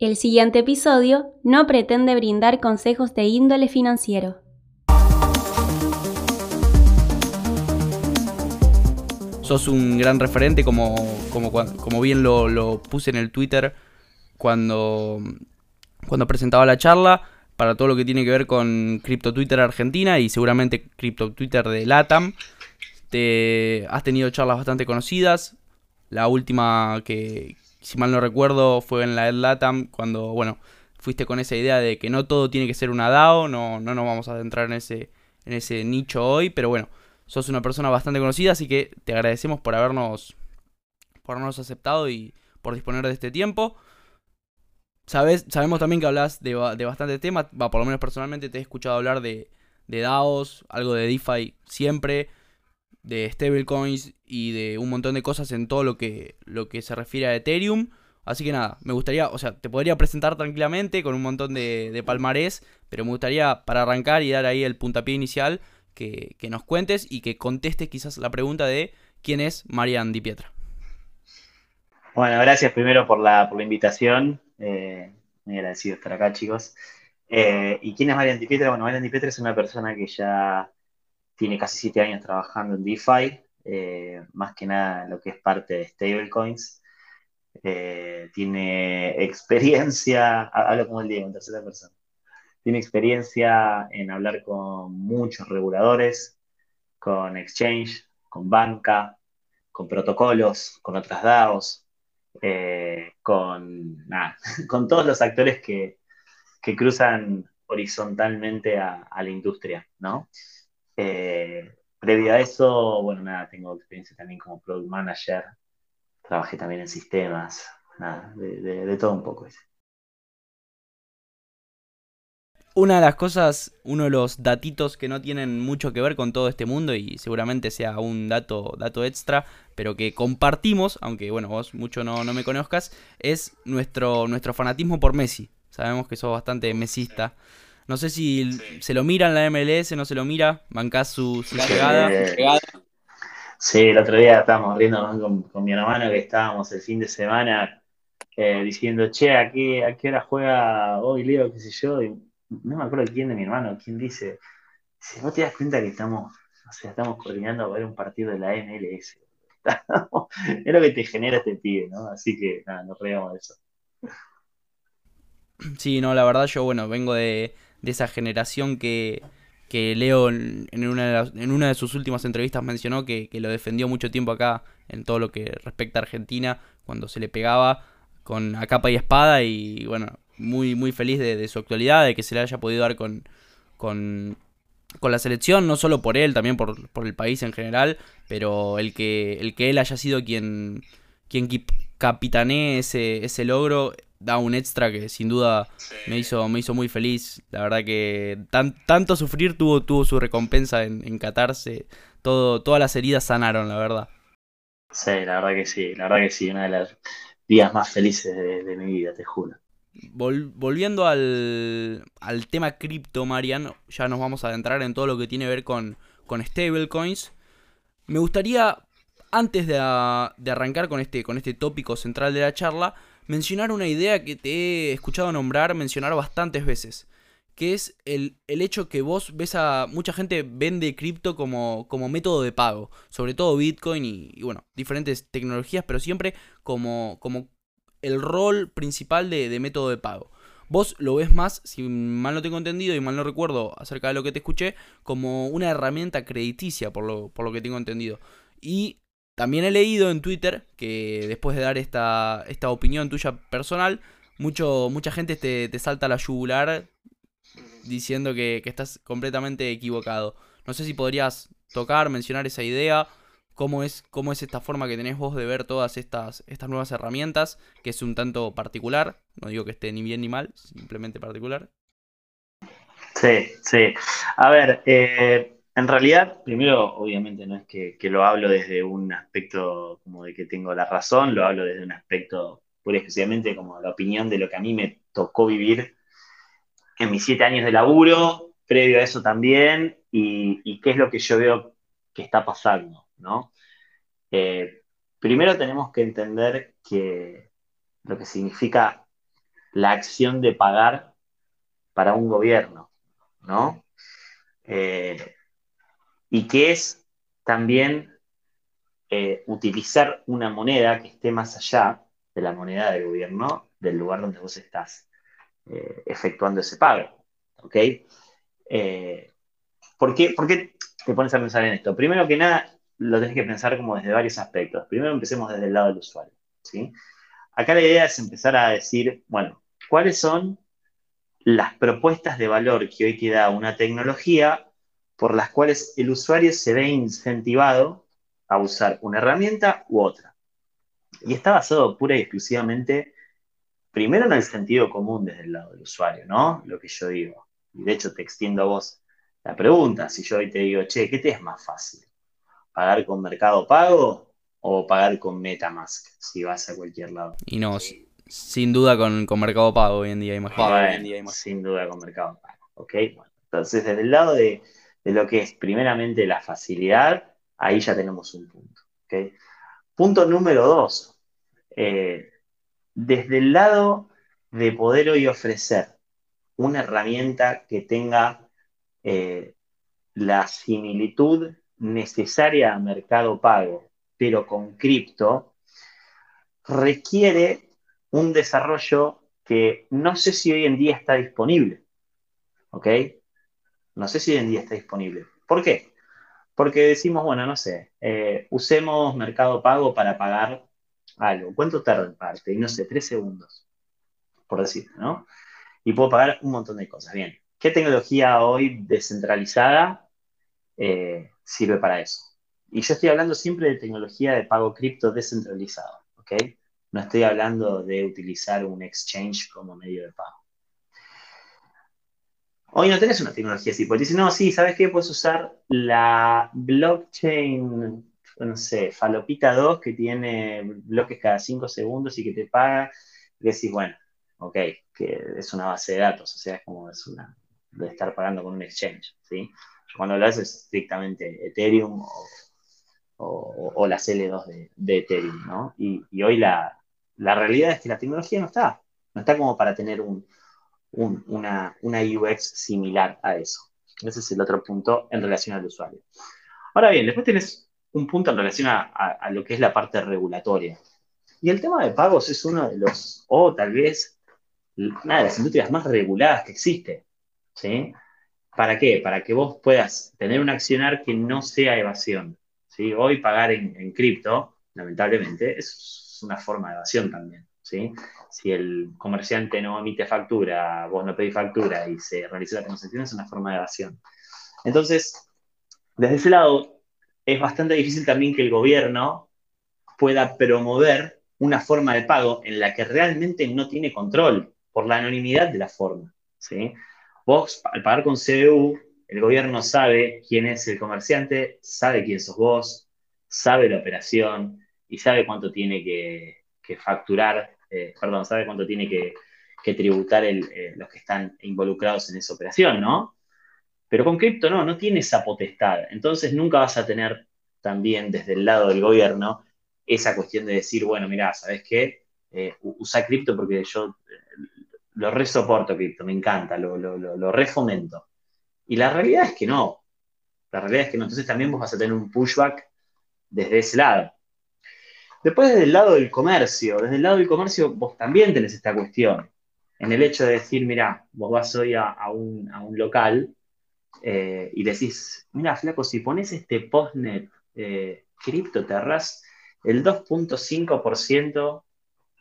El siguiente episodio no pretende brindar consejos de índole financiero. sos un gran referente, como, como, bien lo, lo, puse en el Twitter cuando, cuando presentaba la charla, para todo lo que tiene que ver con Crypto Twitter Argentina y seguramente Crypto Twitter de LATAM. Te, has tenido charlas bastante conocidas. La última que, si mal no recuerdo, fue en la LATAM, cuando, bueno, fuiste con esa idea de que no todo tiene que ser una DAO, no, no nos vamos a adentrar en ese, en ese nicho hoy, pero bueno, sos una persona bastante conocida, así que te agradecemos por habernos, por habernos aceptado y por disponer de este tiempo. Sabes, sabemos también que hablas de, de bastantes temas, va, por lo menos personalmente te he escuchado hablar de, de DAOs, algo de DeFi siempre, de stablecoins y de un montón de cosas en todo lo que, lo que se refiere a Ethereum. Así que nada, me gustaría, o sea, te podría presentar tranquilamente con un montón de, de palmarés, pero me gustaría para arrancar y dar ahí el puntapié inicial que, nos cuentes y que contestes quizás la pregunta de quién es Marian Di Pietra. Bueno, gracias primero por la, invitación. Eh, muy agradecido estar acá, chicos. Eh, ¿Y quién es Marian Di Pietra? Bueno, Marian Di Pietra es una persona que ya tiene casi siete años trabajando en DeFi, eh, más que nada lo que es parte de stablecoins. tiene experiencia, hablo como el Diego en tercera persona tiene experiencia en hablar con muchos reguladores, con exchange, con banca, con protocolos, con otras DAOs, eh, con, con todos los actores que, cruzan horizontalmente a, la industria, ¿no? Eh, previo a eso, bueno, nada, tengo experiencia también como product manager, trabajé también en sistemas, nada, de, de todo un poco. Ese una de las cosas, uno de los datitos que no tienen mucho que ver con todo este mundo y seguramente sea un dato, dato extra, pero que compartimos, aunque bueno, vos mucho no, me conozcas, es nuestro, nuestro fanatismo por Messi. Sabemos que sos bastante mesista. No sé si se lo mira en la MLS, no se lo mira, bancás su, llegada. Sí, el otro día estábamos riendo con, mi hermano que estábamos el fin de semana eh, diciendo, che, ¿a qué, ¿a qué hora juega hoy Leo? qué sé yo? no me acuerdo quién de mi hermano, quién dice, si vos te das cuenta que estamos, o sea, estamos coordinando a ver un partido de la MLS. es lo que te genera este pibe, ¿no? Así que nada, nos reíamos de eso. Sí, no, la verdad yo, bueno, vengo de, esa generación que, que Leo en una, de de sus últimas entrevistas mencionó que, que, lo defendió mucho tiempo acá en todo lo que respecta a Argentina, cuando se le pegaba con a capa y espada y bueno, muy, muy feliz de, su actualidad, de que se le haya podido dar con, con, la selección, no solo por él, también por, el país en general, pero el que, el que él haya sido quien, quien capitanee ese, ese logro da un extra que sin duda me hizo, me hizo muy feliz. La verdad que tan, tanto sufrir tuvo, tuvo su recompensa en, en Qatarse. Todo, todas las heridas sanaron, la verdad. Sí, la verdad que sí, la verdad que sí, una de las días más felices de mi vida, te juro volviendo al, al tema cripto, Marian, ya nos vamos a adentrar en todo lo que tiene que ver con, con stablecoins. Me gustaría, antes de, de, arrancar con este, con este tópico central de la charla, mencionar una idea que te he escuchado nombrar, mencionar bastantes veces. Que es el, el hecho que vos ves a. Mucha gente vende cripto como, como método de pago. Sobre todo Bitcoin y, bueno, diferentes tecnologías, pero siempre como, como el rol principal de, método de pago. Vos lo ves más, si mal no tengo entendido y mal no recuerdo acerca de lo que te escuché, como una herramienta crediticia, por lo, por lo que tengo entendido. Y también he leído en Twitter que después de dar esta, esta opinión tuya personal, mucho, mucha gente te, te salta la yugular diciendo que, que estás completamente equivocado. No sé si podrías tocar, mencionar esa idea cómo es, cómo es esta forma que tenés vos de ver todas estas, estas nuevas herramientas, que es un tanto particular, no digo que esté ni bien ni mal, simplemente particular. Sí, sí. A ver, eh, en realidad, primero, obviamente no es que, lo hablo desde un aspecto como de que tengo la razón, lo hablo desde un aspecto pura exclusivamente como la opinión de lo que a mí me tocó vivir en mis siete años de laburo, previo a eso también, y, y qué es lo que yo veo que está pasando. ¿no? Eh, primero tenemos que entender que lo que significa la acción de pagar para un gobierno, ¿no? Eh, y que es también eh, utilizar una moneda que esté más allá de la moneda del gobierno del lugar donde vos estás eh, efectuando ese pago. ¿Ok? ¿por, qué, ¿Por qué te pones a pensar en esto? Primero que nada, lo tenés que pensar como desde varios aspectos. Primero empecemos desde el lado del usuario. ¿sí? Acá la idea es empezar a decir, bueno, ¿cuáles son las propuestas de valor que hoy te da una tecnología por las cuales el usuario se ve incentivado a usar una herramienta u otra. Y está basado pura y exclusivamente, primero en el sentido común desde el lado del usuario, ¿no? Lo que yo digo. Y de hecho te extiendo a vos la pregunta. Si yo hoy te digo, che, ¿qué te es más fácil? ¿Pagar con Mercado Pago o pagar con MetaMask si vas a cualquier lado? Y no, sin duda con, Mercado Pago hoy en día, imagino. sin duda con Mercado Pago. ¿Ok? entonces, desde el lado de de lo que es primeramente la facilidad, ahí ya tenemos un punto. Punto número dos, eh, desde el lado de poder hoy ofrecer una herramienta que tenga eh, la similitud necesaria a mercado pago, pero con cripto, requiere un desarrollo que no sé si hoy en día está disponible. ¿Ok? No sé si hoy en día está disponible. ¿Por qué? Porque decimos, bueno, no sé, eh, usemos Mercado Pago para pagar algo. ¿Cuánto tarda en parte? No sé, tres segundos, por decirlo, ¿no? Y puedo pagar un montón de cosas. Bien, ¿qué tecnología hoy descentralizada eh, sirve para eso? Y yo estoy hablando siempre de tecnología de pago cripto descentralizado, ¿ok? No estoy hablando de utilizar un exchange como medio de pago. Hoy no tenés una tecnología así, porque dices, no, sí, ¿sabes qué? Puedes usar la blockchain, no sé, Falopita 2, que tiene bloques cada 5 segundos y que te paga, y decís, bueno, ok, que es una base de datos, o sea, es como de estar pagando con un exchange, ¿sí? Cuando hablas es estrictamente Ethereum o, las L2 de, Ethereum, ¿no? Y, hoy la, la realidad es que la tecnología no está, no está como para tener un, una, UX similar a eso. Ese es el otro punto en relación al usuario. Ahora bien, después tienes un punto en relación a, lo que es la parte regulatoria. Y el tema de pagos es uno de los, o tal vez, una de las industrias más reguladas que existe. ¿sí? ¿Para qué? Para que vos puedas tener un accionar que no sea evasión. ¿sí? Hoy pagar en cripto, lamentablemente, es una forma de evasión también. Si el comerciante no emite factura, vos no pedís factura y se realiza la transacción, es una forma de evasión. Entonces, desde ese lado, es bastante difícil también que el gobierno pueda promover una forma de pago en la que realmente no tiene control por la anonimidad de la forma. ¿sí? Vos, al pagar con CBU, el gobierno sabe quién es el comerciante, sabe quién sos vos, sabe la operación y sabe cuánto tiene que, que facturar eh, perdón, sabe cuánto tiene que, tributar eh, los que están involucrados en esa operación, ¿no? Pero con cripto no, no tiene esa potestad. Entonces nunca vas a tener también desde el lado del gobierno esa cuestión de decir, bueno, mira, ¿sabes qué? Eh, usa cripto porque yo lo resoporto cripto, me encanta, lo, lo, lo, refomento. Y la realidad es que no. La realidad es que no. Entonces también vos vas a tener un pushback desde ese lado. Después, desde el lado del comercio, desde el lado del comercio, vos también tenés esta cuestión. En el hecho de decir, mira, vos vas hoy a, un, local eh, y decís, mira, flaco, si pones este postnet eh, cripto, te ahorras el 2.5%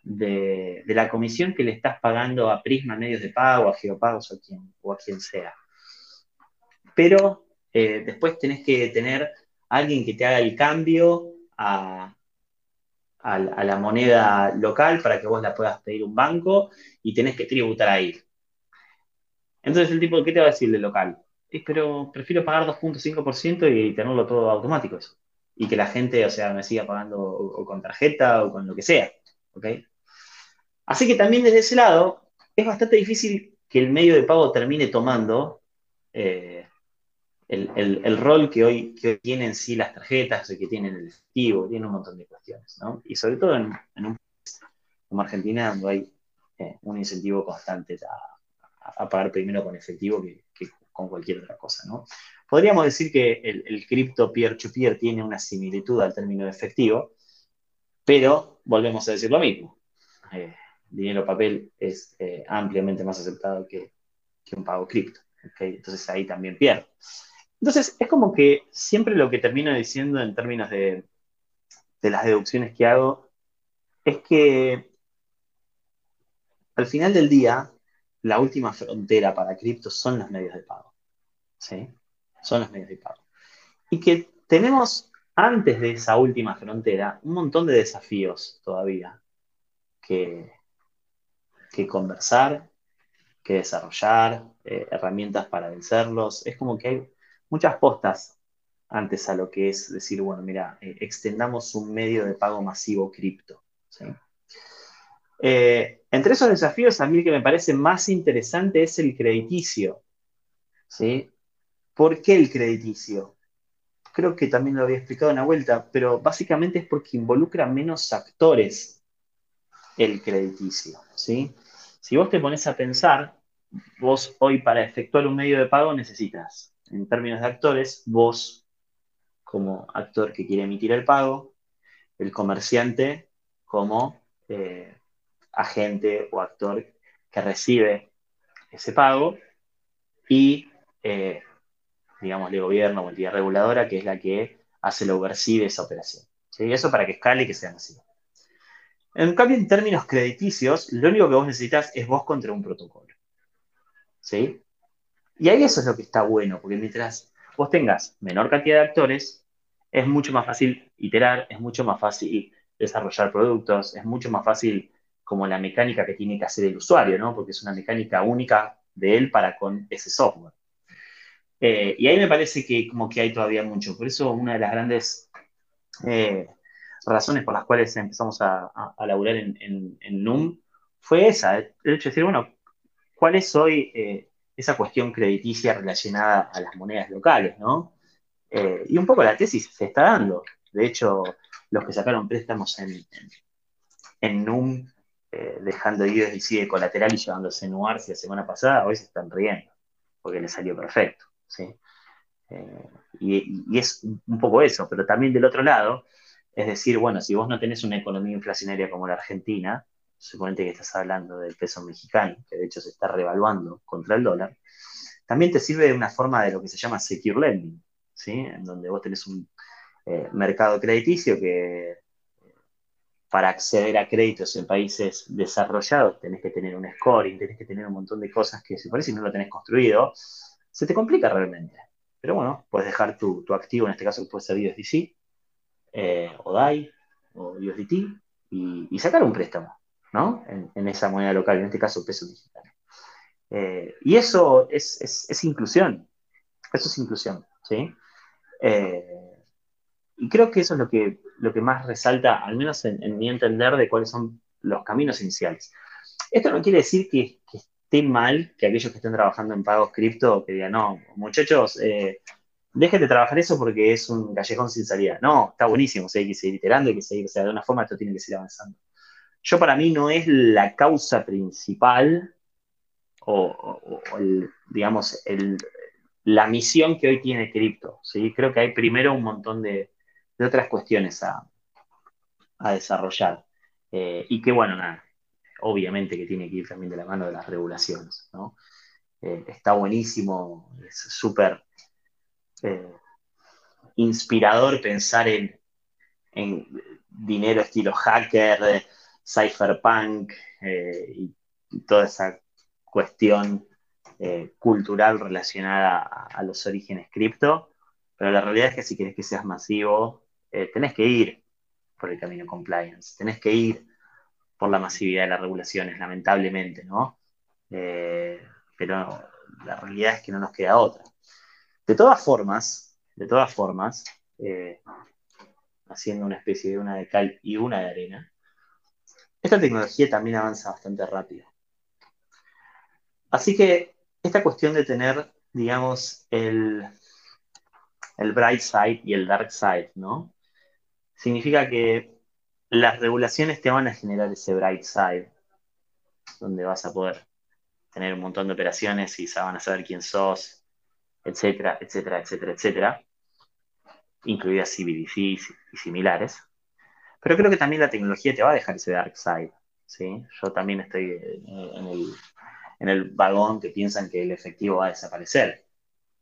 de, de la comisión que le estás pagando a Prisma Medios de Pago, a Geopagos o, quien, o a quien sea. Pero eh, después tenés que tener alguien que te haga el cambio a, a, la moneda local para que vos la puedas pedir un banco y tenés que tributar ahí. Entonces el tipo, ¿qué te va a decir del local? pero prefiero pagar 2.5% y tenerlo todo automático eso. Y que la gente, o sea, me siga pagando o, con tarjeta o con lo que sea. ¿ok? Así que también desde ese lado es bastante difícil que el medio de pago termine tomando eh, el, rol que hoy, que tienen sí las tarjetas, que tienen el efectivo, tiene un montón de cuestiones, ¿no? Y sobre todo en, un país como Argentina, donde hay eh, un incentivo constante a, pagar primero con efectivo que, con cualquier otra cosa, ¿no? Podríamos decir que el, el cripto peer-to-peer tiene una similitud al término de efectivo, pero volvemos a decir lo mismo. Eh, dinero papel es eh, ampliamente más aceptado que, un pago cripto. Entonces ahí también pierde. Entonces es como que siempre lo que termino diciendo en términos de, de las deducciones que hago es que al final del día la última frontera para cripto son los medios de pago. ¿sí? Son los medios de pago. Y que tenemos antes de esa última frontera un montón de desafíos todavía que, que conversar, que desarrollar, eh, herramientas para vencerlos. Es como que hay muchas postas antes a lo que es decir, bueno, mira, eh, extendamos un medio de pago masivo cripto. Eh, entre esos desafíos, a mí el que me parece más interesante es el crediticio. ¿sí? ¿Por qué el crediticio? Creo que también lo había explicado en la vuelta, pero básicamente es porque involucra menos actores el crediticio. ¿sí? Si vos te pones a pensar, vos hoy para efectuar un medio de pago necesitas, en términos de actores, vos como actor que quiere emitir el pago, el comerciante como eh, agente o actor que recibe ese pago y, eh, digamos, el gobierno o entidad reguladora que es la que hace el oversee de esa operación. ¿sí? Eso para que escale y que sea masivo. En cambio, en términos crediticios, lo único que vos necesitas es vos contra un protocolo. ¿Sí? Y ahí eso es lo que está bueno, porque mientras vos tengas menor cantidad de actores, es mucho más fácil iterar, es mucho más fácil desarrollar productos, es mucho más fácil como la mecánica que tiene que hacer el usuario, ¿no? Porque es una mecánica única de él para con ese software. Eh, y ahí me parece que como que hay todavía mucho. Por eso una de las grandes eh, razones por las cuales empezamos a, a, laburar en, en, NUM fue esa, el hecho de decir, bueno, ¿cuál es hoy eh, esa cuestión crediticia relacionada a las monedas locales, ¿no? y un poco la tesis se está dando. De hecho, los que sacaron préstamos en, en NUM eh, dejando USDC de colateral y llevándose Nuarcia la semana pasada, hoy se están riendo, porque le salió perfecto. ¿sí? Eh, y, es un poco eso, pero también del otro lado, es decir, bueno, si vos no tenés una economía inflacionaria como la Argentina, suponete que estás hablando del peso mexicano, que de hecho se está revaluando contra el dólar, también te sirve una forma de lo que se llama secure lending, ¿sí? en donde vos tenés un eh, mercado crediticio que para acceder a créditos en países desarrollados tenés que tener un scoring, tenés que tener un montón de cosas que si parece no lo tenés construido, se te complica realmente. Pero bueno, puedes dejar tu, activo, en este caso puede ser USDC, eh, o DAI, o USDT, y, sacar un préstamo, ¿no? En, esa moneda local, en este caso peso digital. Eh, y eso es, inclusión, eso es inclusión, ¿sí? Eh, y creo que eso es lo que, lo que más resalta, al menos en, mi entender, de cuáles son los caminos iniciales. Esto no quiere decir que, esté mal que aquellos que estén trabajando en pagos cripto que digan, no, muchachos, eh, dejen de trabajar eso porque es un callejón sin salida. No, está buenísimo, hay que seguir iterando, hay que seguir, o sea, de una forma esto tiene que seguir avanzando. Yo para mí no es la causa principal o, digamos, la misión que hoy tiene cripto. ¿sí? Creo que hay primero un montón de, de otras cuestiones a, desarrollar. Eh, y que, bueno, nada, obviamente que tiene que ir también de la mano de las regulaciones. ¿no? Eh, está buenísimo, es súper eh, inspirador pensar en, en, dinero estilo hacker, cypherpunk y, toda esa cuestión cultural relacionada a, los orígenes cripto, pero la realidad es que si quieres que seas masivo, eh, tenés que ir por el camino compliance, tenés que ir por la masividad de las regulaciones, lamentablemente, ¿no? Eh, pero la realidad es que no nos queda otra. De todas formas, de todas formas, eh, haciendo una especie de una de cal y una de arena, esta tecnología también avanza bastante rápido. Así que esta cuestión de tener, digamos, el, el bright side y el dark side, ¿no? significa que las regulaciones te van a generar ese bright side. donde vas a poder tener un montón de operaciones y van a saber quién sos, etcétera, etcétera, etcétera, etcétera, incluidas CBDC y similares. Pero creo que también la tecnología te va a dejar ese dark side. ¿sí? Yo también estoy en el, en el vagón que piensan que el efectivo va a desaparecer,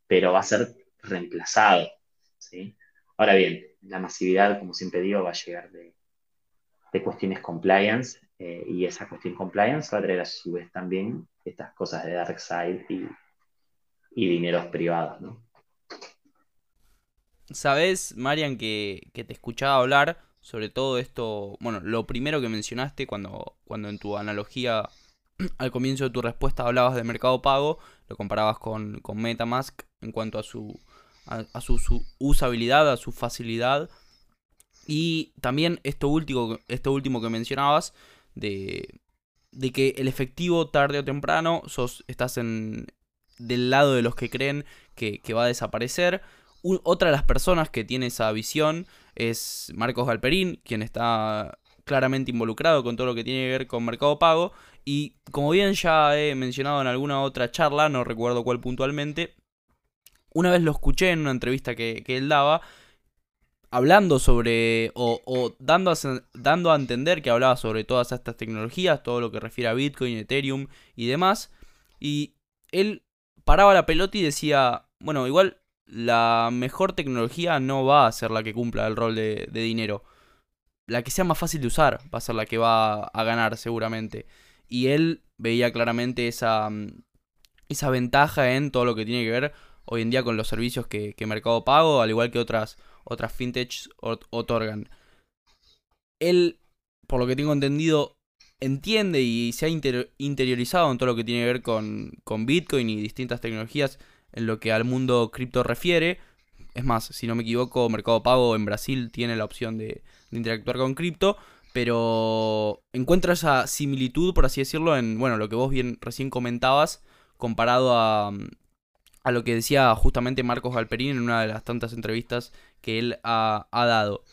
pero va a ser reemplazado. ¿sí? Ahora bien, la masividad, como siempre digo, va a llegar de, cuestiones compliance eh, y esa cuestión compliance va a traer a su vez también estas cosas de dark side y, y dineros privados. ¿no? Sabes, Marian, que, que te escuchaba hablar sobre todo esto, bueno, lo primero que mencionaste cuando, cuando en tu analogía al comienzo de tu respuesta hablabas de mercado pago, lo comparabas con, con Metamask en cuanto a su, a, su, usabilidad, a su facilidad. Y también esto último, último que mencionabas, de, de que el efectivo tarde o temprano sos, estás en, del lado de los que creen que, que va a desaparecer. Otra de las personas que tiene esa visión es Marcos Galperín, quien está claramente involucrado con todo lo que tiene que ver con Mercado Pago. Y como bien ya he mencionado en alguna otra charla, no recuerdo cuál puntualmente, una vez lo escuché en una entrevista que, él daba, hablando sobre, o, dando, a, dando a entender que hablaba sobre todas estas tecnologías, todo lo que refiere a Bitcoin, Ethereum y demás. Y él paraba la pelota y decía, bueno, igual la mejor tecnología no va a ser la que cumpla el rol de, dinero. La que sea más fácil de usar va a ser la que va a ganar seguramente. Y él veía claramente esa, mm, esa ventaja en todo lo que tiene que ver hoy en día con los servicios que, Mercado Pago, al igual que otras, otras fintechs otorgan. Él, por lo que tengo entendido, entiende y se ha interiorizado en todo lo que tiene que ver con, con Bitcoin y distintas tecnologías en lo que al mundo cripto refiere. Es más, si no me equivoco, Mercado Pago en Brasil tiene la opción de, interactuar con cripto. Pero encuentra esa similitud, por así decirlo, en bueno, lo que vos bien recién comentabas, comparado a, a lo que decía justamente Marcos Galperín en una de las tantas entrevistas que él ha, dado.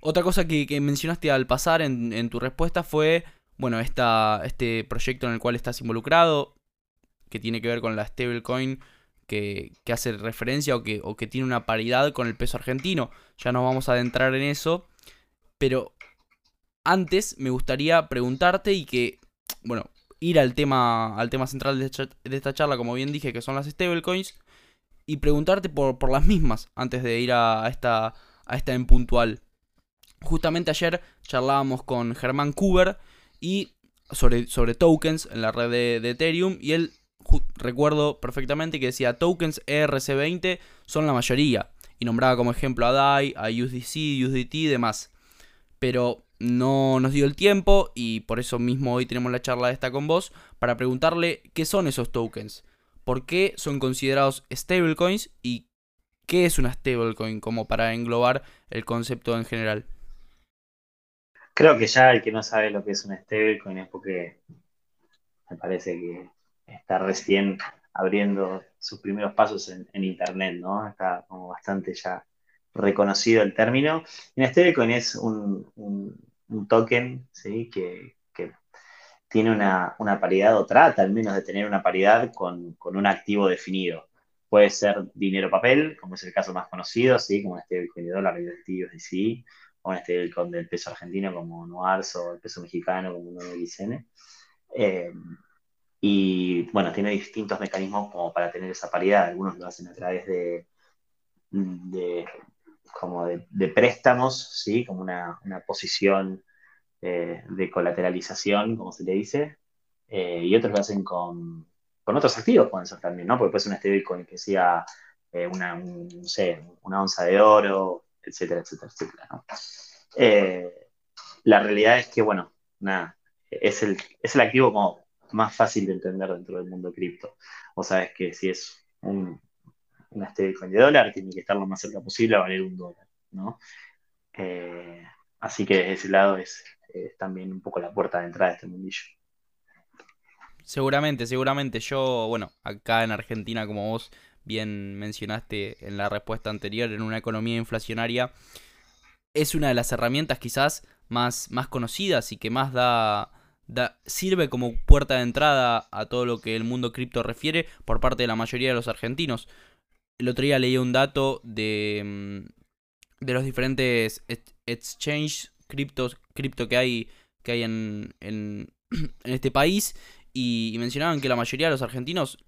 Otra cosa que, mencionaste al pasar en, en, tu respuesta fue, bueno, esta, este proyecto en el cual estás involucrado, que tiene que ver con la stablecoin que, hace referencia o que, tiene una paridad con el peso argentino. Ya no vamos a adentrar en eso. Pero antes me gustaría preguntarte y que, bueno, ir al tema, al tema central de esta, charla, como bien dije, que son las stablecoins, y preguntarte por, por las mismas antes de ir a, esta, a esta en puntual. Justamente ayer charlábamos con Germán Kuber y sobre, sobre tokens en la red de, de Ethereum y él recuerdo perfectamente que decía tokens ERC20 son la mayoría. Y nombraba como ejemplo a DAI, a USDC, USDT y demás. Pero no nos dio el tiempo y por eso mismo hoy tenemos la charla esta con vos para preguntarle qué son esos tokens, por qué son considerados stablecoins y qué es una stablecoin como para englobar el concepto en general. Creo que ya el que no sabe lo que es una stablecoin es porque me parece que está recién abriendo sus primeros pasos en, Internet, ¿no? Está como bastante ya reconocido el término. En stablecoin es un, un, token, ¿sí? Que, tiene una, paridad o trata al menos de tener una paridad con, un activo definido. Puede ser dinero papel, como es el caso más conocido, ¿sí? Como este stablecoin de dólar, de sí, o en stablecoin del peso argentino como NOARS o el peso mexicano como XN. Eh, y bueno, tiene distintos mecanismos como para tener esa paridad. Algunos lo hacen a través de, como de, préstamos, ¿sí? como una, posición eh, de colateralización, como se le dice. Eh, y otros lo hacen con, otros activos, pueden ser también, ¿no? Porque puede ser un stablecoin que sea eh, una, no una onza de oro, etcétera, etcétera, etcétera. la realidad es que, bueno, nada, es el, es el activo como más fácil de entender dentro del mundo cripto. Vos sabés que si es un, una stablecoin de dólar, tiene que estar lo más cerca posible a valer un dólar, ¿no? Eh, así que desde ese lado es, también un poco la puerta de entrada de este mundillo. Seguramente, seguramente. Yo, bueno, acá en Argentina, como vos bien mencionaste en la respuesta anterior, en una economía inflacionaria, es una de las herramientas quizás más, más conocidas y que más da sirve como puerta de entrada a todo lo que el mundo cripto refiere por parte de la mayoría de los argentinos. El otro día leí un dato de, mm, de los diferentes exchange criptos, cripto que hay, que hay en, en, este país y, mencionaban que la mayoría de los argentinos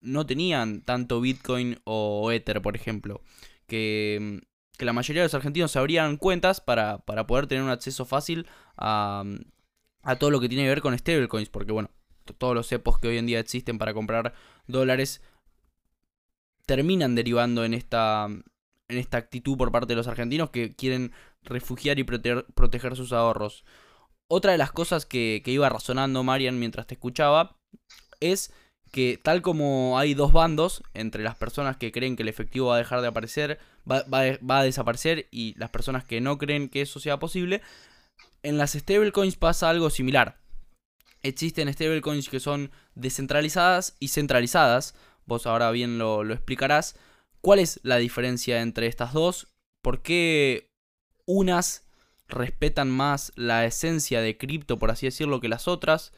no tenían tanto Bitcoin o Ether, por ejemplo. Que, mm, que la mayoría de los argentinos abrían cuentas para, para poder tener un acceso fácil a, mm, a todo lo que tiene que ver con stablecoins, porque bueno, todos los cepos que hoy en día existen para comprar dólares terminan derivando en esta, en esta actitud por parte de los argentinos que quieren refugiar y proteger, sus ahorros. Otra de las cosas que, iba razonando Marian mientras te escuchaba es que tal como hay dos bandos entre las personas que creen que el efectivo va a dejar de aparecer, va, va a desaparecer y las personas que no creen que eso sea posible, en las stablecoins pasa algo similar. Existen stablecoins que son descentralizadas y centralizadas. Vos ahora bien lo, explicarás. ¿Cuál es la diferencia entre estas dos? ¿Por qué unas respetan más la esencia de cripto, por así decirlo, que las otras?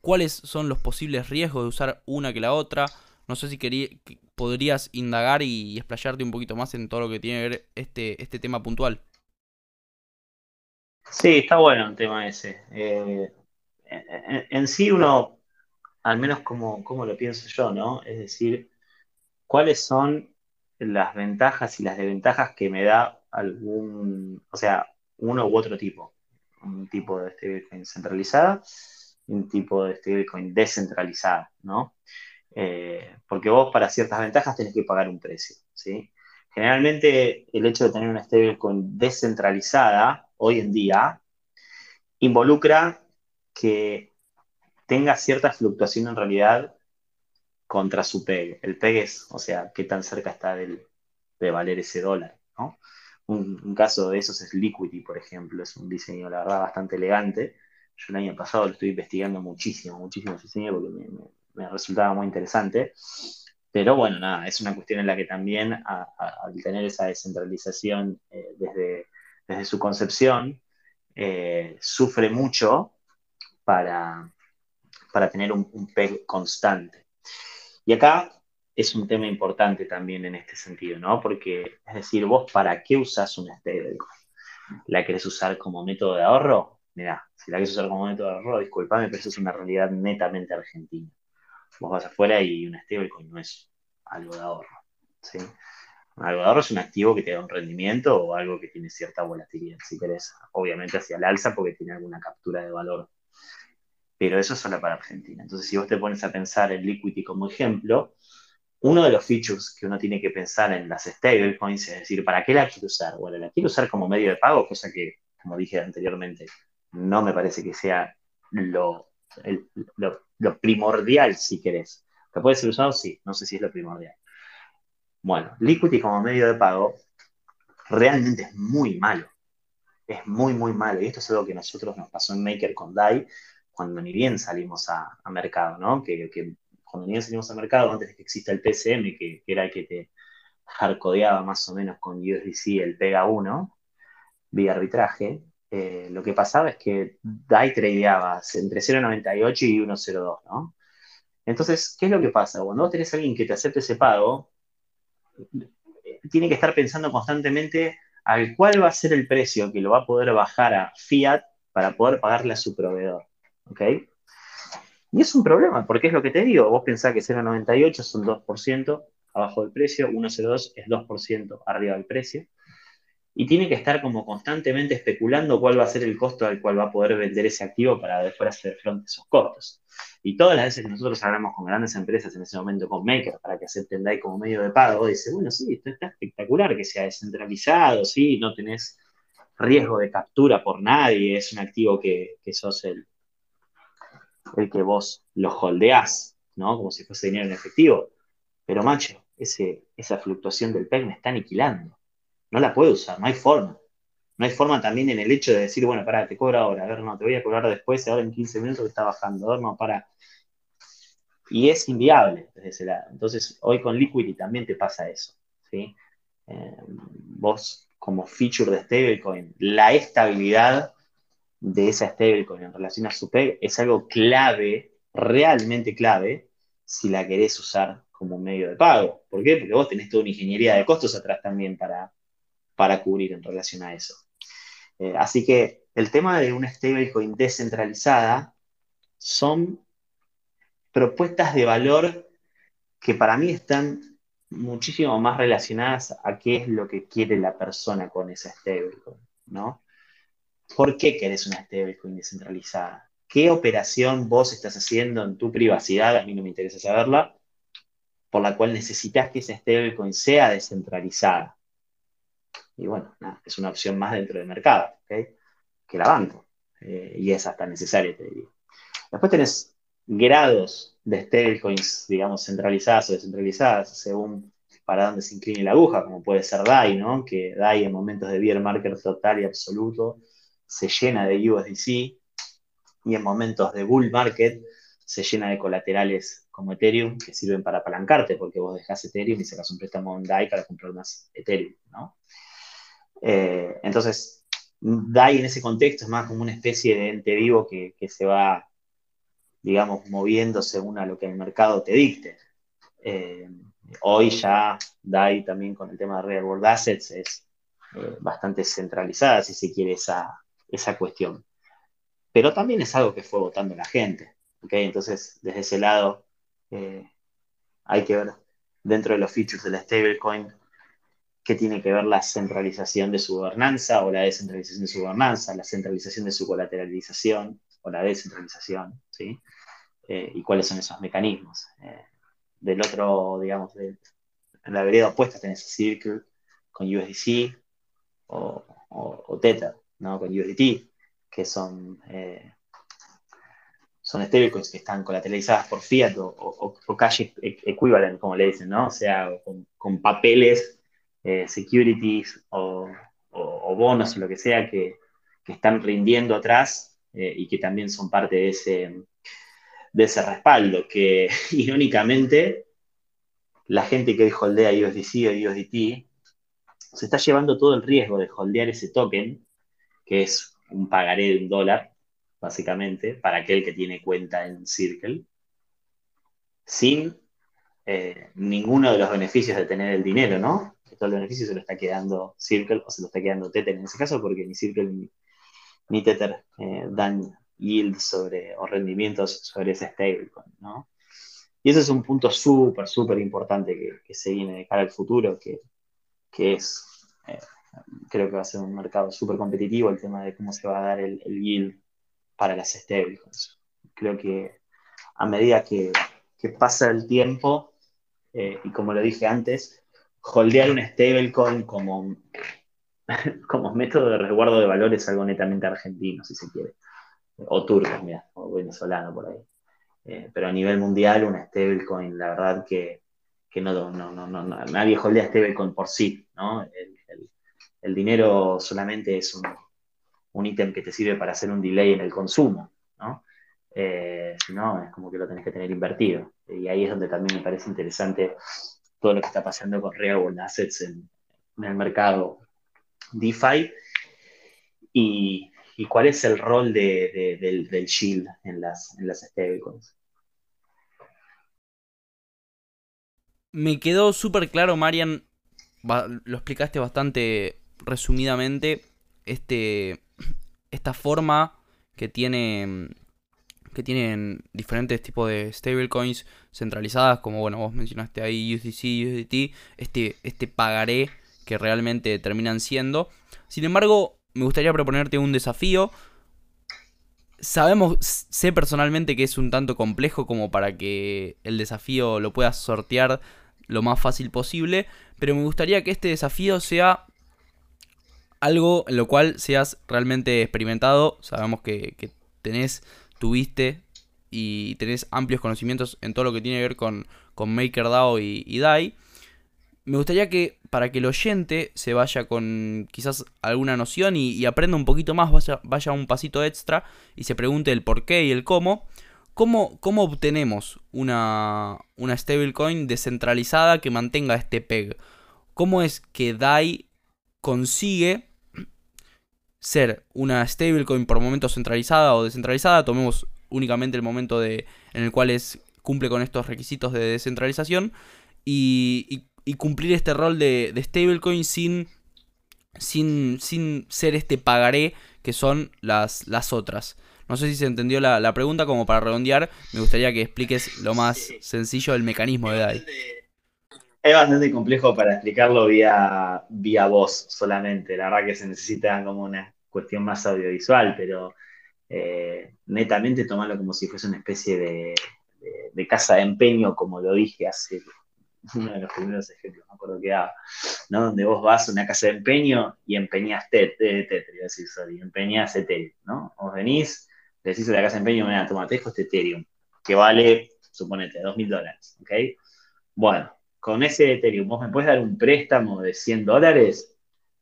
¿Cuáles son los posibles riesgos de usar una que la otra? No sé si podrías indagar y, explayarte un poquito más en todo lo que tiene que ver este, este tema puntual. Sí, está bueno el tema ese. Eh, en, sí uno, al menos como, como lo pienso yo, ¿no? Es decir, ¿cuáles son las ventajas y las desventajas que me da algún, o sea, uno u otro tipo? Un tipo de stablecoin centralizada y un tipo de stablecoin descentralizada, ¿no? Eh, porque vos para ciertas ventajas tenés que pagar un precio, ¿sí? Generalmente el hecho de tener una stablecoin descentralizada hoy en día involucra que tenga cierta fluctuación en realidad contra su PEG. El PEG es, o sea, qué tan cerca está de valer ese dólar, Un, caso de esos es Liquidity, por ejemplo, es un diseño, la verdad, bastante elegante. Yo el año pasado lo estoy investigando muchísimo, muchísimo diseño porque me resultaba muy interesante. Pero bueno, nada, es una cuestión en la que también al tener esa descentralización eh, desde, su concepción, eh, sufre mucho para, para tener un, un, PEG constante. Y acá es un tema importante también en este sentido, ¿no? Porque, es decir, vos para qué usas una stablecoin? ¿La querés usar como método de ahorro? Mira, si la querés usar como método de ahorro, disculpame, pero eso es una realidad netamente argentina vos vas afuera y un stablecoin no es algo de ahorro. ¿sí? Algo de ahorro es un activo que te da un rendimiento o algo que tiene cierta volatilidad, si querés, obviamente hacia el alza porque tiene alguna captura de valor. Pero eso es solo para Argentina. Entonces, si vos te pones a pensar en Liquidity como ejemplo, uno de los features que uno tiene que pensar en las stablecoins es decir, ¿para qué la quiero usar? Bueno, la quiero usar como medio de pago, cosa que, como dije anteriormente, no me parece que sea lo, lo primordial, si querés. ¿Que puede ser usado? Sí, no sé si es lo primordial. Bueno, Liquidity como medio de pago realmente es muy malo. Es muy, muy malo. Y esto es algo que nosotros nos pasó en Maker con DAI cuando ni bien salimos a, mercado, ¿no? Que, cuando ni bien salimos a mercado, antes de que exista el PCM, que, era el que te hardcodeaba más o menos con USDC el Pega 1, vía arbitraje, eh, lo que pasaba es que DAI tradeaba entre 0.98 y 1.02, ¿no? Entonces, ¿qué es lo que pasa? Cuando vos tenés a alguien que te acepte ese pago, tiene que estar pensando constantemente al cuál va a ser el precio que lo va a poder bajar a fiat para poder pagarle a su proveedor. ¿Ok? Y es un problema, porque es lo que te digo, vos pensás que 0,98 es un 2% abajo del precio, 1,02 es 2% arriba del precio y tiene que estar como constantemente especulando cuál va a ser el costo al cual va a poder vender ese activo para después hacer frente a esos costos. Y todas las veces que nosotros hablamos con grandes empresas en ese momento, con Maker, para que acepten DAI como medio de pago, dice, bueno, sí, esto está espectacular que sea descentralizado, sí, no tenés riesgo de captura por nadie, es un activo que, sos el, el que vos lo holdeás, ¿no? Como si fuese dinero en efectivo. Pero, macho, esa fluctuación del PEG me está aniquilando no la puedo usar, no hay forma. No hay forma también en el hecho de decir, bueno, pará, te cobro ahora, a ver, no, te voy a cobrar después, ahora en 15 minutos está bajando, a ver, no, para. Y es inviable desde ese lado. Entonces, hoy con Liquidity también te pasa eso, ¿sí? Eh, vos, como feature de stablecoin, la estabilidad de esa stablecoin en relación a su PEG es algo clave, realmente clave, si la querés usar como medio de pago. ¿Por qué? Porque vos tenés toda una ingeniería de costos atrás también para, para cubrir en relación a eso. Eh, así que el tema de una stablecoin descentralizada son propuestas de valor que para mí están muchísimo más relacionadas a qué es lo que quiere la persona con esa stablecoin, ¿no? ¿Por qué querés una stablecoin descentralizada? ¿Qué operación vos estás haciendo en tu privacidad? A mí no me interesa saberla, por la cual necesitas que esa stablecoin sea descentralizada. Y bueno, es una opción más dentro del mercado, ¿okay? que la banco. Eh, y es hasta necesaria, te diría. Después tenés grados de stablecoins, digamos, centralizadas o descentralizadas, según para dónde se incline la aguja, como puede ser DAI, ¿no? Que DAI en momentos de bear market total y absoluto se llena de USDC y en momentos de bull market se llena de colaterales como Ethereum que sirven para apalancarte porque vos dejas Ethereum y sacas un préstamo en DAI para comprar más Ethereum, ¿no? Eh, entonces, DAI en ese contexto es más como una especie de ente vivo que, se va, digamos, moviendo según a lo que el mercado te dicte. Eh, hoy ya DAI también con el tema de Real World Assets es eh, bastante centralizada, si se quiere, esa, esa cuestión. Pero también es algo que fue votando la gente. Entonces, desde ese lado, hay que ver dentro de los features de la stablecoin qué tiene que ver la centralización de su gobernanza o la descentralización de su gobernanza, la centralización de su colateralización o la descentralización, ¿sí? Eh, y cuáles son esos mecanismos. Eh, del otro, digamos, de, en la vereda opuesta tenés Circle con USDC o, o Tether. ¿no? con USDT, que son, eh, son stablecoins que están colateralizadas por fiat o, cash e, equivalent, como le dicen, ¿no? O sea, con, papeles, eh, securities o, bonos o lo que sea que, están rindiendo atrás eh, y que también son parte de ese, de ese respaldo, que irónicamente la gente que holdea USDC o USDT se está llevando todo el riesgo de holdear ese token que es un pagaré de un dólar, básicamente, para aquel que tiene cuenta en Circle, sin eh, ninguno de los beneficios de tener el dinero, ¿no? Todo el beneficio se lo está quedando Circle o se lo está quedando Tether en ese caso, porque ni Circle ni, Tether eh, dan yield sobre, o rendimientos sobre ese stablecoin, ¿no? Y ese es un punto súper, súper importante que, se viene de cara al futuro, que, es eh, creo que va a ser un mercado súper competitivo el tema de cómo se va a dar el, yield para las stablecoins. Creo que a medida que, pasa el tiempo, eh, y como lo dije antes, holdear un stablecoin como, como método de resguardo de valores es algo netamente argentino, si se quiere, o turco, mira, o venezolano por ahí. Eh, pero a nivel mundial, un stablecoin, la verdad que, no, no, no, no, nadie holdea stablecoin por sí, ¿no? el dinero solamente es un, ítem que te sirve para hacer un delay en el consumo. Eh, si no, es como que lo tenés que tener invertido. Y ahí es donde también me parece interesante todo lo que está pasando con Real Assets en, el mercado DeFi y, cuál es el rol del, del, Shield en las, en las stablecoins. Me quedó súper claro, Marian, lo explicaste bastante resumidamente este, esta forma que tiene que tienen diferentes tipos de stablecoins centralizadas, como bueno, vos mencionaste ahí USDC, USDT, este, este pagaré que realmente terminan siendo. Sin embargo, me gustaría proponerte un desafío. Sabemos, sé personalmente que es un tanto complejo como para que el desafío lo puedas sortear lo más fácil posible, pero me gustaría que este desafío sea algo en lo cual seas realmente experimentado. Sabemos que, tenés, y tenés amplios conocimientos en todo lo que tiene que ver con, con MakerDAO y, y DAI. Me gustaría que para que el oyente se vaya con quizás alguna noción y, aprenda un poquito más, vaya, vaya, un pasito extra y se pregunte el por qué y el cómo. ¿Cómo, cómo obtenemos una, una stablecoin descentralizada que mantenga este PEG? ¿Cómo es que DAI consigue ser una stablecoin por momento centralizada o descentralizada. Tomemos únicamente el momento de, en el cual es, cumple con estos requisitos de descentralización y, cumplir este rol de, de stablecoin sin, sin, sin ser este pagaré que son las, las otras. No sé si se entendió la, pregunta, como para redondear, me gustaría que expliques lo más sencillo del mecanismo de DAI. Es bastante complejo para explicarlo vía, vía voz solamente. La verdad que se necesita como una cuestión más audiovisual, pero eh, netamente tomarlo como si fuese una especie de, casa de empeño, como lo dije hace uno de los primeros ejemplos, me acuerdo que daba, ¿no? Donde vos vas a una casa de empeño y iba a decir, sorry, empeñas Ethereum, ¿no? Vos venís, decís a la casa de empeño, mira, toma, te dejo este Ethereum, que vale, suponete, dos mil dólares, ¿ok? Bueno, con ese Ethereum, ¿vos me puedes dar un préstamo de 100 dólares?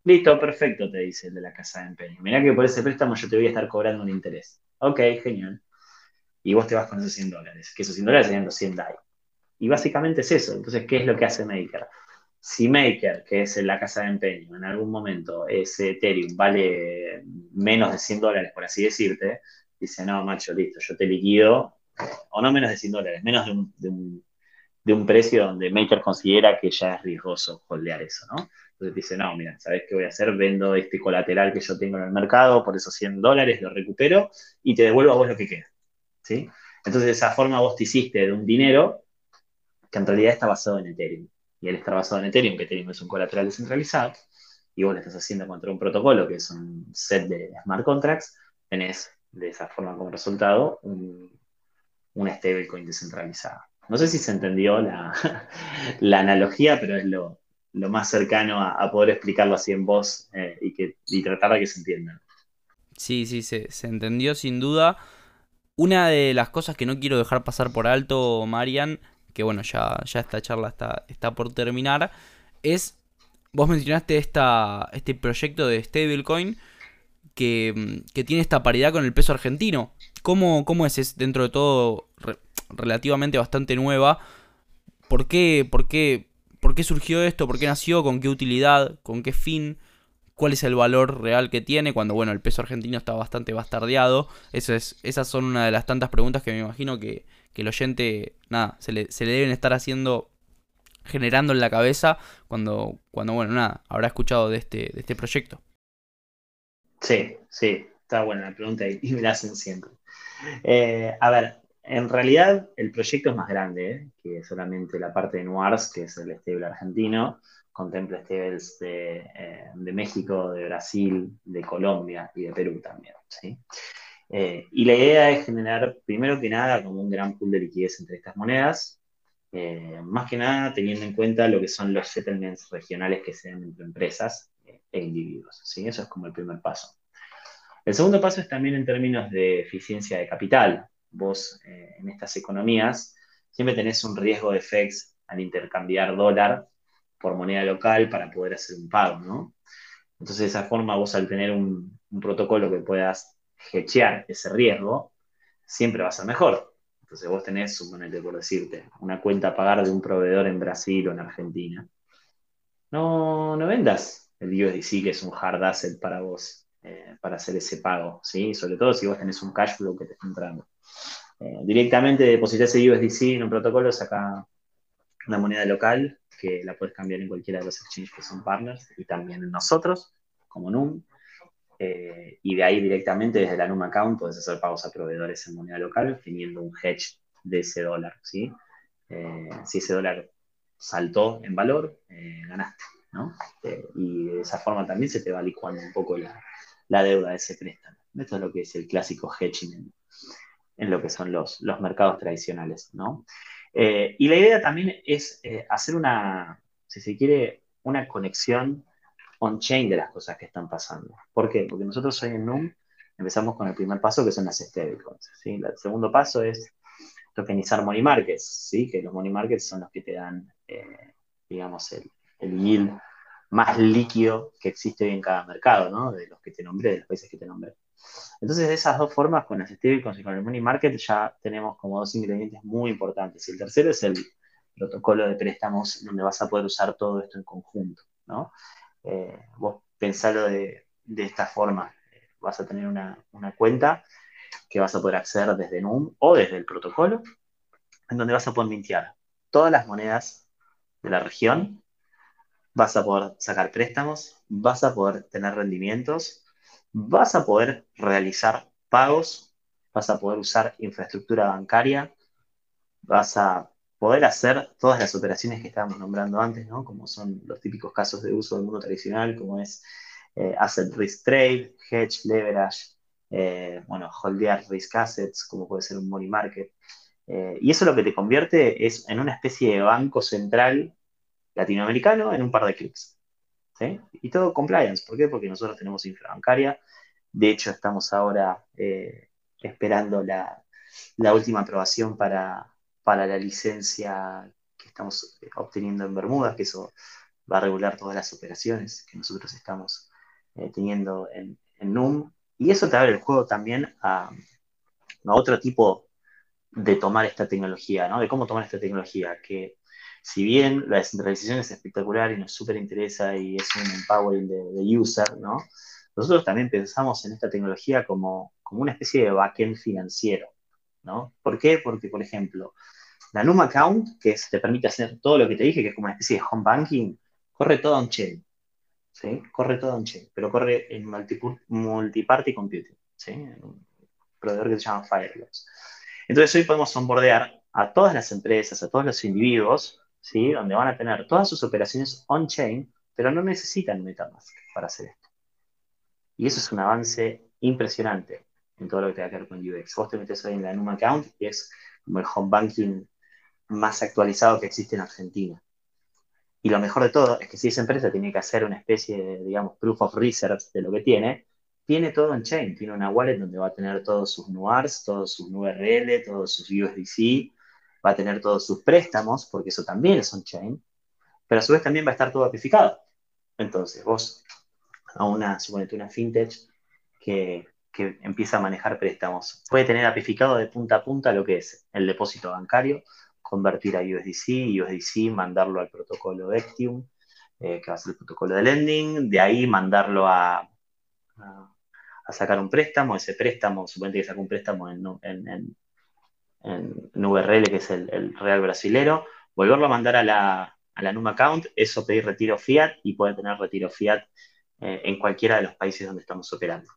Listo, perfecto, te dice el de la casa de empeño. Mirá que por ese préstamo yo te voy a estar cobrando un interés. Ok, genial. Y vos te vas con esos 100 dólares, que esos 100 dólares serían los 100 DAI. Y básicamente es eso. Entonces, ¿qué es lo que hace Maker? Si Maker, que es la casa de empeño, en algún momento ese Ethereum vale menos de 100 dólares, por así decirte, dice, no, macho, listo, yo te liquido, o no menos de 100 dólares, menos de un, precio donde Maker considera que ya es riesgoso holdear eso, ¿no? Entonces dice, no, mira, ¿sabes qué voy a hacer? Vendo este colateral que yo tengo en el mercado por esos 100 dólares, lo recupero y te devuelvo a vos lo que queda, ¿sí? Entonces de esa forma vos te hiciste de un dinero que en realidad está basado en Ethereum. Y él está basado en Ethereum, que Ethereum es un colateral descentralizado, y vos le estás haciendo contra un protocolo que es un set de smart contracts, tenés de esa forma como resultado un, una stablecoin descentralizada. No sé si se entendió la, analogía, pero es lo, más cercano a, poder explicarlo así en voz eh, y, que, tratar de que se entienda. Sí, sí, se, se entendió sin duda. Una de las cosas que no quiero dejar pasar por alto, Marian, que bueno, ya, ya esta charla está, está por terminar, es, vos mencionaste esta, este proyecto de stablecoin que, que tiene esta paridad con el peso argentino. ¿Cómo, cómo es? Es dentro de todo relativamente bastante nueva. ¿Por qué, por, qué, ¿Por qué surgió esto? ¿Por qué nació? ¿Con qué utilidad? ¿Con qué fin? cuál es el valor real que tiene cuando bueno el peso argentino está bastante bastardeado esas son una de las tantas preguntas que me imagino que, que el oyente, nada, se le, se le deben estar haciendo, generando en la cabeza cuando, cuando bueno, nada, habrá escuchado de este, de este proyecto. Sí, sí, está buena la pregunta y, me la hacen siempre. Eh, a ver, en realidad el proyecto es más grande ¿eh? que solamente la parte de Nuars, que es el stable argentino, contempla stables de, eh, de México, de Brasil, de Colombia y de Perú también. ¿sí? Eh, y la idea es generar, primero que nada, como un gran pool de liquidez entre estas monedas, eh, más que nada teniendo en cuenta lo que son los settlements regionales que se dan entre empresas e individuos. ¿sí? Eso es como el primer paso. El segundo paso es también en términos de eficiencia de capital. Vos en estas economías siempre tenés un riesgo de FX al intercambiar dólar por moneda local para poder hacer un pago, ¿no? Entonces, de esa forma, vos al tener un, protocolo que puedas hedgear ese riesgo, siempre va a ser mejor. Entonces vos tenés, suponete por decirte, una cuenta a pagar de un proveedor en Brasil o en Argentina. No, no vendas el USDC, que es un hard asset para vos, eh, para hacer ese pago, ¿sí? Sobre todo si vos tenés un cash flow que te está entrando. Eh, directamente depositas ese USDC en un protocolo, saca una moneda local que la puedes cambiar en cualquiera de los exchanges que son partners y también en nosotros, como NUM. Eh, y de ahí directamente desde la NUM account puedes hacer pagos a proveedores en moneda local teniendo un hedge de ese dólar. ¿sí? Eh, si ese dólar saltó en valor, ganaste. ¿no? y de esa forma también se te va licuando un poco la, deuda de ese préstamo. Esto es lo que es el clásico hedging en, lo que son los, los mercados tradicionales. ¿no? y la idea también es hacer una, si se quiere, una conexión on-chain de las cosas que están pasando. ¿Por qué? Porque nosotros hoy en NUM empezamos con el primer paso, que son las stablecoins. ¿sí? El segundo paso es tokenizar money markets, ¿sí? que los money markets son los que te dan, eh, digamos, el, yield más líquido que existe hoy en cada mercado, ¿no? de los que te nombré, de los países que te nombré. Entonces, de esas dos formas, con las stablecoins y con el money market, ya tenemos como dos ingredientes muy importantes. Y el tercero es el protocolo de préstamos, donde vas a poder usar todo esto en conjunto. ¿no? Eh, vos pensalo de, esta forma. vas a tener una, cuenta que vas a poder acceder desde NUM o desde el protocolo, en donde vas a poder mintear todas las monedas de la región, vas a poder sacar préstamos, vas a poder tener rendimientos, vas a poder realizar pagos, vas a poder usar infraestructura bancaria, vas a poder hacer todas las operaciones que estábamos nombrando antes, ¿no? como son los típicos casos de uso del mundo tradicional, como es eh, asset risk trade, hedge, leverage, eh, bueno, holdear risk assets, como puede ser un money market. Eh, y eso lo que te convierte es en una especie de banco central latinoamericano en un par de clics. ¿Sí? Y todo compliance. ¿Por qué? Porque nosotros tenemos infrabancaria. De hecho, estamos ahora esperando la, la última aprobación para, para la licencia que estamos eh, obteniendo en Bermuda, que eso va a regular todas las operaciones que nosotros estamos eh, teniendo en, NUM. Y eso te abre el juego también a, otro tipo de tomar esta tecnología, ¿no? De cómo tomar esta tecnología, que si bien la descentralización es espectacular y nos súper interesa y es un empowering de, user, ¿no? Nosotros también pensamos en esta tecnología como, como una especie de backend financiero, ¿no? ¿Por qué? Porque, por ejemplo, la NUM Account, que te permite hacer todo lo que te dije, que es como una especie de home banking, corre todo on-chain. ¿sí? Corre todo on-chain, pero corre en multiparty computing, ¿sí? en un proveedor que se llama Fireblocks. Entonces hoy podemos onboardear a todas las empresas, a todos los individuos, ¿sí? donde van a tener todas sus operaciones on-chain, pero no necesitan MetaMask para hacer esto. Y eso es un avance impresionante en todo lo que tenga que ver con UX. Vos te metes hoy en la NUM Account y es como el home banking más actualizado que existe en Argentina. Y lo mejor de todo es que si esa empresa tiene que hacer una especie de, digamos, proof of reserves de lo que tiene, tiene todo en chain, tiene una wallet donde va a tener todos sus NUARs, todos sus URL, todos sus USDC, va a tener todos sus préstamos, porque eso también es on-chain, pero a su vez también va a estar todo apificado. Entonces, vos a una, suponete una fintech que que empieza a manejar préstamos. Puede tener apificado de punta a punta lo que es el depósito bancario, convertir a USDC, USDC mandarlo al protocolo Ectium, eh, que va a ser el protocolo de lending, de ahí mandarlo a, a, sacar un préstamo, ese préstamo, suponete que saca un préstamo en, URL, que es el, real brasilero, volverlo a mandar a la, a la NUM account, eso pedir retiro fiat y puede tener retiro fiat eh, en cualquiera de los países donde estamos operando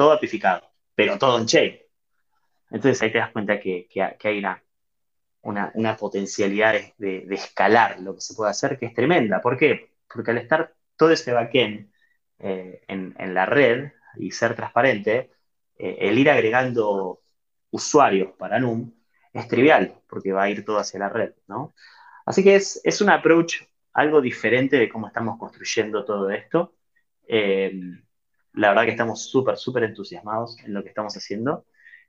todo apificado, pero todo en chain. Entonces ahí te das cuenta que, hay una, una, potencialidad de, escalar lo que se puede hacer que es tremenda. ¿Por qué? Porque al estar todo ese backend eh, en, la red y ser transparente, eh, el ir agregando usuarios para NUM es trivial, porque va a ir todo hacia la red, ¿no? Así que es, es un approach algo diferente de cómo estamos construyendo todo esto. Eh, la verdad que estamos súper, súper entusiasmados en lo que estamos haciendo,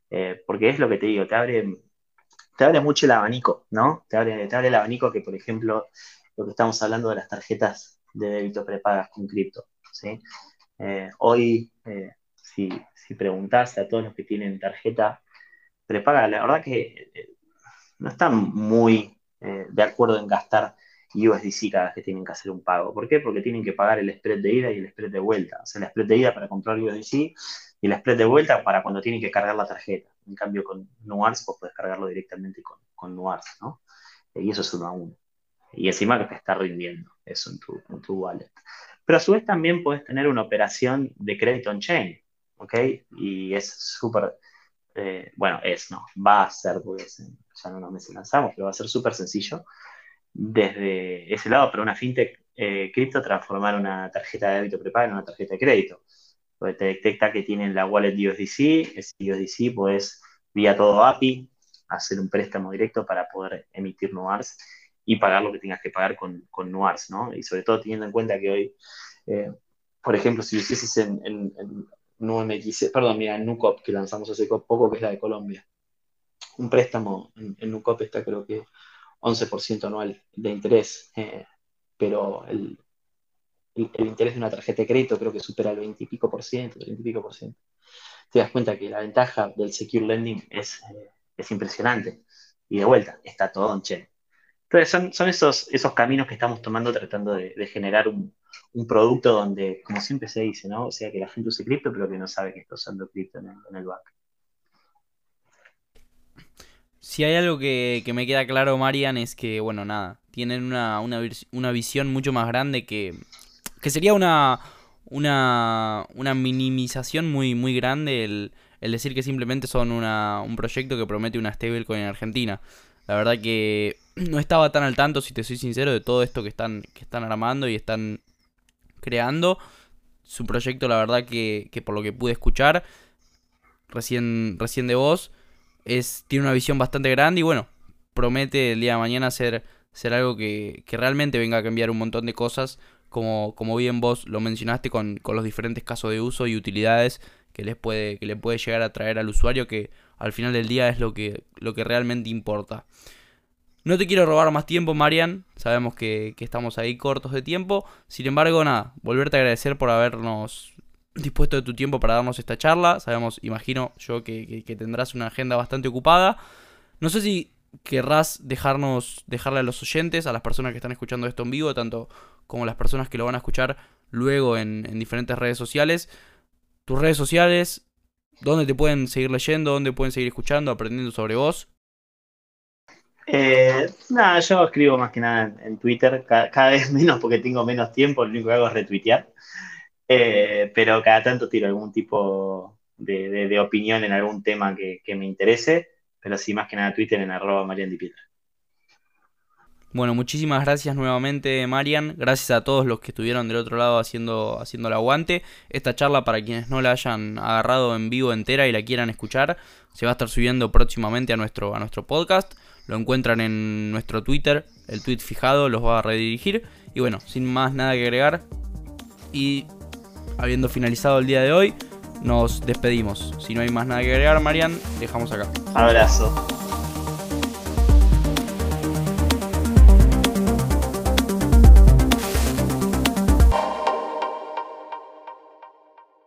eh, porque es lo que te digo, te abre, te abre mucho el abanico, ¿no? Te abre, te abre el abanico que, por ejemplo, lo que estamos hablando de las tarjetas de débito prepagas con cripto, ¿sí? Eh, hoy, si, si preguntás a todos los que tienen tarjeta prepaga, la verdad que no están muy de acuerdo en gastar USDC cada vez que tienen que hacer un pago. ¿Por qué? Porque tienen que pagar el spread de ida y el spread de vuelta. O sea, el spread de ida para comprar USDC y el spread de vuelta para cuando tienen que cargar la tarjeta. En cambio, con Nuars vos podés cargarlo directamente con, con Nuars, ¿no? Y eso es uno a uno. Y encima que te está rindiendo eso en tu, en tu wallet. Pero a su vez también puedes tener una operación de crédito on-chain, ¿ok? Y es súper, eh, bueno, es, no, va a ser, porque ya no nos lanzamos, pero va a ser súper sencillo desde ese lado para una fintech eh, cripto transformar una tarjeta de débito prepaga en una tarjeta de crédito. Porque te detecta que tienen la wallet USDC, ese USDC puedes vía todo API hacer un préstamo directo para poder emitir NUARS y pagar lo que tengas que pagar con, NUARS, ¿no? Y sobre todo teniendo en cuenta que hoy, eh, por ejemplo, si lo hicieses en, en, en perdón, mira, NUCOP, que lanzamos hace poco, que es la de Colombia. Un préstamo en, en NUCOP está creo que 11% anual de interés, eh, pero el, interés de una tarjeta de crédito creo que supera el 20 y pico por ciento, 30 y pico por ciento. Te das cuenta que la ventaja del secure lending es, eh, es impresionante. Y de vuelta, está todo en chain. Entonces son, esos, esos caminos que estamos tomando tratando de, generar un, producto donde, como siempre se dice, ¿no? O sea, que la gente use cripto, pero que no sabe que está usando cripto en el, back. Si hay algo que, me queda claro, Marian, es que, bueno, nada, tienen una, una, visión mucho más grande que, que sería una, una, una minimización muy, muy grande el, el decir que simplemente son una, un proyecto que promete una stablecoin en Argentina. La verdad que no estaba tan al tanto, si te soy sincero, de todo esto que están, que están armando y están creando. Su proyecto, la verdad que, que por lo que pude escuchar recién, recién de vos, es, tiene una visión bastante grande y bueno, promete el día de mañana ser, ser algo que, que realmente venga a cambiar un montón de cosas, como, como bien vos lo mencionaste con, con los diferentes casos de uso y utilidades que les puede, que le puede llegar a traer al usuario, que al final del día es lo que, lo que realmente importa. No te quiero robar más tiempo, Marian. Sabemos que, estamos ahí cortos de tiempo. Sin embargo, nada, volverte a agradecer por habernos dispuesto de tu tiempo para darnos esta charla. Sabemos, imagino yo, que, tendrás una agenda bastante ocupada. No sé si querrás dejarnos, dejarle a los oyentes, a las personas que están escuchando esto en vivo, tanto como las personas que lo van a escuchar luego en, en diferentes redes sociales, tus redes sociales, dónde te pueden seguir leyendo, dónde pueden seguir escuchando, aprendiendo sobre vos. Eh, nada, yo escribo más que nada en, Twitter, cada, vez menos porque tengo menos tiempo, lo único que hago es retuitear. Eh, pero cada tanto tiro algún tipo de, opinión en algún tema que, me interese, pero sí más que nada Twitter en arroba Marian Bueno, muchísimas gracias nuevamente, Marian. Gracias a todos los que estuvieron del otro lado haciendo, haciendo el aguante. Esta charla, para quienes no la hayan agarrado en vivo entera y la quieran escuchar, se va a estar subiendo próximamente a nuestro, a nuestro podcast. Lo encuentran en nuestro Twitter, el tweet fijado los va a redirigir. Y bueno, sin más nada que agregar. Y habiendo finalizado el día de hoy, nos despedimos. Si no hay más nada que agregar, Marian, dejamos acá. Abrazo.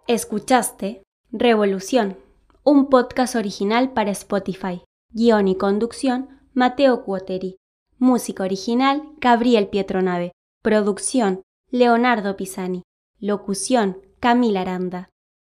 Escuchaste Revolución, un podcast original para Spotify. Guión y conducción Mateo Cuoteri. Música original, Gabriel Pietronave. Producción, Leonardo Pisani. Locución, Camila Aranda.